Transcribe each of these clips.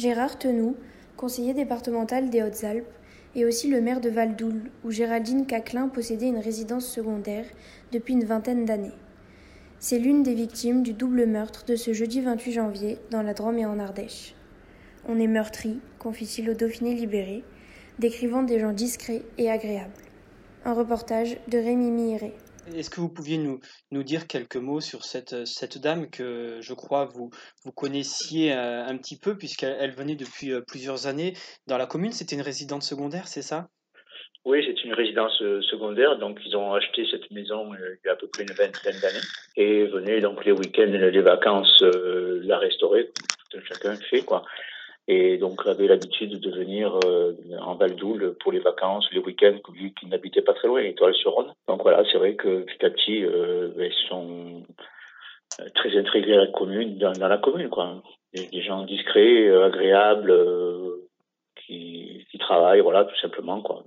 Gérard Tenou, conseiller départemental des Hautes-Alpes, et aussi le maire de Valdoule, où Géraldine Caclin possédait une résidence secondaire depuis une vingtaine d'années. C'est l'une des victimes du double meurtre de ce jeudi 28 janvier dans la Drôme et en Ardèche. On est meurtri, confie-t-il au Dauphiné libéré, décrivant des gens discrets et agréables. Un reportage de Rémi Miré. Est-ce que vous pouviez nous, dire quelques mots sur cette, cette dame que je crois vous, vous connaissiez euh, un petit peu puisqu'elle elle venait depuis euh, plusieurs années dans la commune C'était une résidente secondaire, c'est ça? Oui, c'est une résidence euh, secondaire. Donc, ils ont acheté cette maison il y a à peu près une vingtaine d'années et venaient donc les week-ends, les vacances la restaurer, comme chacun fait, quoi. Et donc, avait l'habitude de venir euh, en Valdoule pour les vacances, les week-ends, vu qu'ils n'habitaient pas très loin, Étoile-sur-Rhône. Donc voilà, c'est vrai que petit à petit, euh, ils sont euh, très intégrés à la commune, dans, la commune, quoi. Des, gens discrets, agréables, qui, qui, travaillent, voilà, tout simplement, quoi.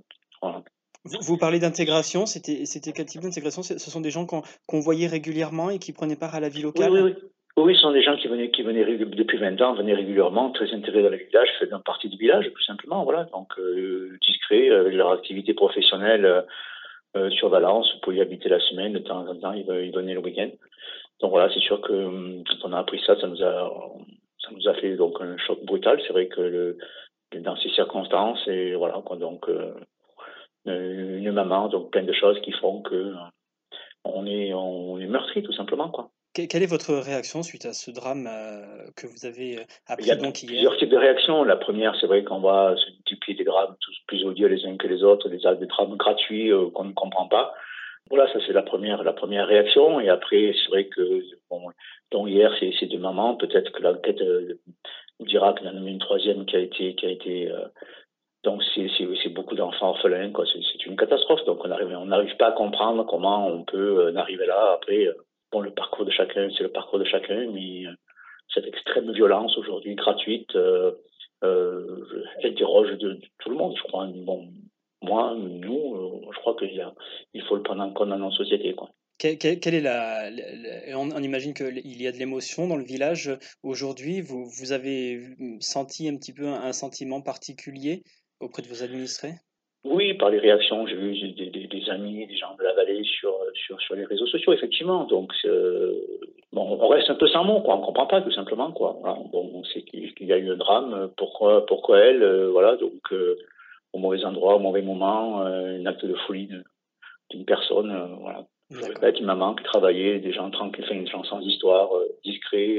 Vous, vous, parlez d'intégration, c'était, quel type d'intégration? Ce sont des gens qu'on, voyait régulièrement et qui prenaient part à la vie locale? Oui, oui, oui. Oui, ce sont des gens qui venaient, qui venaient depuis 20 ans, venaient régulièrement, très intégrés dans le village, faisaient partie du village, tout simplement, voilà. Donc, euh, discrets, avec leur activité professionnelle euh, sur Valence, pour y habiter la semaine, de temps en temps, ils, ils venaient le week-end. Donc voilà, c'est sûr que hum, quand on a appris ça, ça nous a, ça nous a fait donc un choc brutal. C'est vrai que le, dans ces circonstances, et voilà, donc euh, une maman, donc plein de choses qui font que on est, on est meurtri, tout simplement, quoi. Quelle est votre réaction suite à ce drame euh, que vous avez euh, appris Il y a donc hier? plusieurs types de réactions. La première, c'est vrai qu'on voit se multiplier des drames tous plus odieux les uns que les autres, des, des drames gratuits euh, qu'on ne comprend pas. Voilà, ça c'est la première, la première réaction. Et après, c'est vrai que bon, donc hier, c'est deux mamans. Peut-être que l'enquête euh, dira qu'il y en a une troisième qui a été, qui a été. Donc c'est beaucoup d'enfants orphelins, quoi. C'est une catastrophe. Donc on n'arrive on n'arrive pas à comprendre comment on peut en arriver là. Après, le parcours de chacun, c'est le parcours de chacun, mais euh, cette extrême violence aujourd'hui gratuite euh, euh, interroge tout le monde, je crois. Bon, moi, nous, euh, je crois qu'il il faut le prendre en compte dans notre société. Quoi. Est la, on, imagine qu'il y a de l'émotion dans le village aujourd'hui. Vous, vous avez senti un petit peu un sentiment particulier auprès de vos administrés? Oui, par les réactions, j'ai vu des, des, des, amis, des gens de la vallée sur, sur, sur les réseaux sociaux, effectivement. Donc, euh, bon, on reste un peu sans mots, quoi. On comprend pas, tout simplement, quoi. Voilà. Bon, on sait qu'il y a eu un drame. Pourquoi, pourquoi elle, euh, voilà. Donc, euh, au mauvais endroit, au mauvais moment, euh, un acte de folie d'une personne, voilà. Je répète, une maman qui travaillait, des gens tranquilles, enfin, des gens sans histoire, discrets,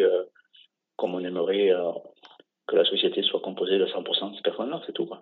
comme on aimerait que la société soit composée de 100% de ces personnes-là, c'est tout, quoi.